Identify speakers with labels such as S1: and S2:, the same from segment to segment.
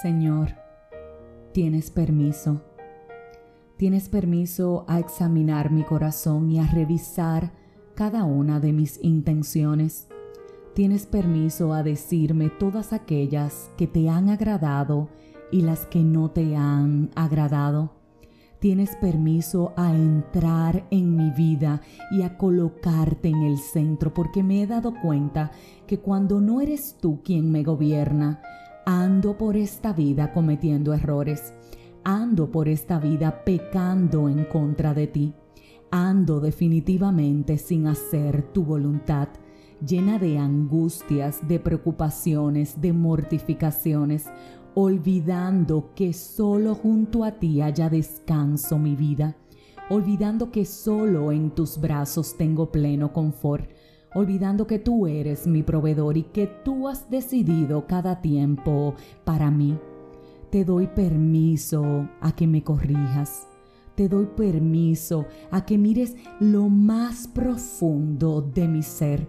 S1: Señor, tienes permiso. Tienes permiso a examinar mi corazón y a revisar cada una de mis intenciones. Tienes permiso a decirme todas aquellas que te han agradado y las que no te han agradado. Tienes permiso a entrar en mi vida y a colocarte en el centro porque me he dado cuenta que cuando no eres tú quien me gobierna, ando por esta vida cometiendo errores, ando por esta vida pecando en contra de ti, ando definitivamente sin hacer tu voluntad, llena de angustias, de preocupaciones, de mortificaciones, olvidando que solo junto a ti haya descanso mi vida, olvidando que solo en tus brazos tengo pleno confort, olvidando que tú eres mi proveedor y que tú has decidido cada tiempo para mí. Te doy permiso a que me corrijas. Te doy permiso a que mires lo más profundo de mi ser.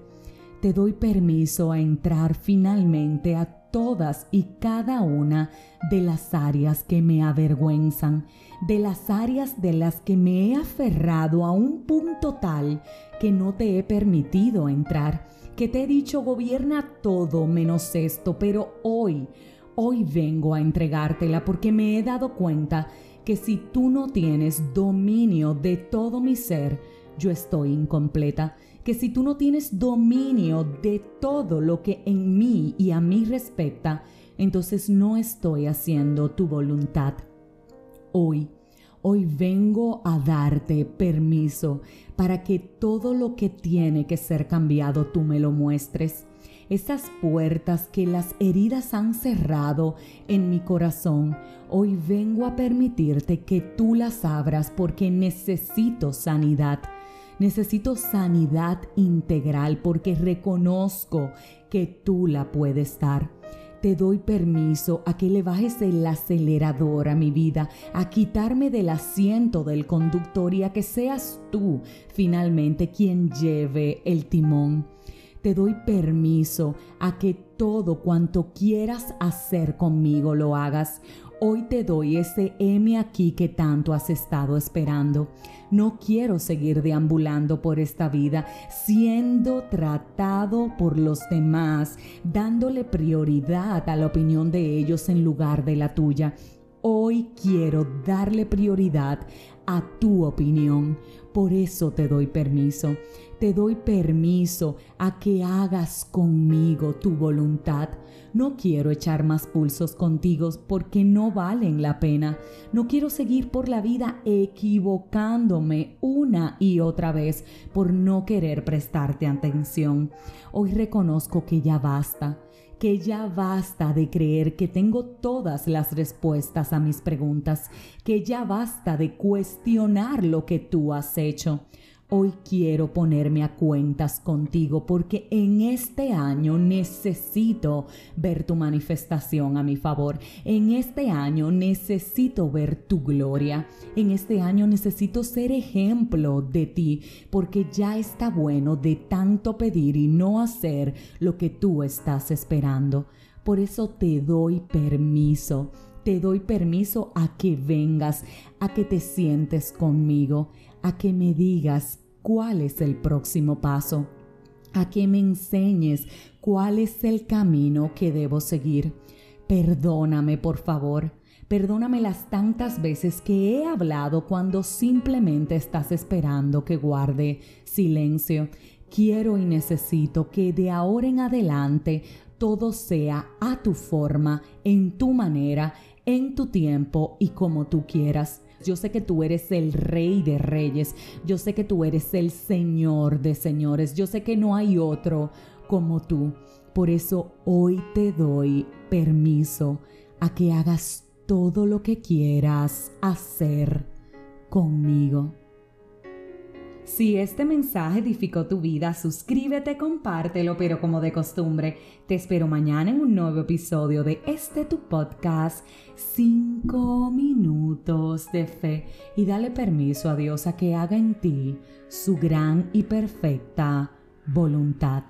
S1: Te doy permiso a entrar finalmente a todas y cada una de las áreas que me avergüenzan, de las áreas de las que me he aferrado a un punto tal que no te he permitido entrar, que te he dicho gobierna todo menos esto, pero hoy, hoy vengo a entregártela porque me he dado cuenta que si tú no tienes dominio de todo mi ser, yo estoy incompleta que si tú no tienes dominio de todo lo que en mí y a mí respecta, entonces no estoy haciendo tu voluntad. Hoy, hoy vengo a darte permiso para que todo lo que tiene que ser cambiado tú me lo muestres. Esas puertas que las heridas han cerrado en mi corazón, hoy vengo a permitirte que tú las abras porque necesito sanidad Necesito sanidad integral porque reconozco que tú la puedes dar. Te doy permiso a que le bajes el acelerador a mi vida, a quitarme del asiento del conductor y a que seas tú finalmente quien lleve el timón. Te doy permiso a que todo cuanto quieras hacer conmigo lo hagas. Hoy te doy ese M aquí que tanto has estado esperando. No quiero seguir deambulando por esta vida siendo tratado por los demás, dándole prioridad a la opinión de ellos en lugar de la tuya. Hoy quiero darle prioridad a tu opinión. Por eso te doy permiso. Te doy permiso a que hagas conmigo tu voluntad. No quiero echar más pulsos contigo porque no valen la pena. No quiero seguir por la vida equivocándome una y otra vez por no querer prestarte atención. Hoy reconozco que ya basta que ya basta de creer que tengo todas las respuestas a mis preguntas, que ya basta de cuestionar lo que tú has hecho. Hoy quiero ponerme a cuentas contigo porque en este año necesito ver tu manifestación a mi favor. En este año necesito ver tu gloria. En este año necesito ser ejemplo de ti porque ya está bueno de tanto pedir y no hacer lo que tú estás esperando. Por eso te doy permiso te doy permiso a que vengas, a que te sientes conmigo, a que me digas cuál es el próximo paso, a que me enseñes cuál es el camino que debo seguir. Perdóname, por favor. Perdóname las tantas veces que he hablado cuando simplemente estás esperando que guarde silencio. Quiero y necesito que de ahora en adelante todo sea a tu forma, en tu manera, en tu tiempo y como tú quieras. Yo sé que tú eres el rey de reyes. Yo sé que tú eres el señor de señores. Yo sé que no hay otro como tú. Por eso hoy te doy permiso a que hagas todo lo que quieras hacer conmigo. Si este mensaje edificó tu vida, suscríbete, compártelo, pero como de costumbre, te espero mañana en un nuevo episodio de este tu podcast, 5 minutos de fe, y dale permiso a Dios a que haga en ti su gran y perfecta voluntad.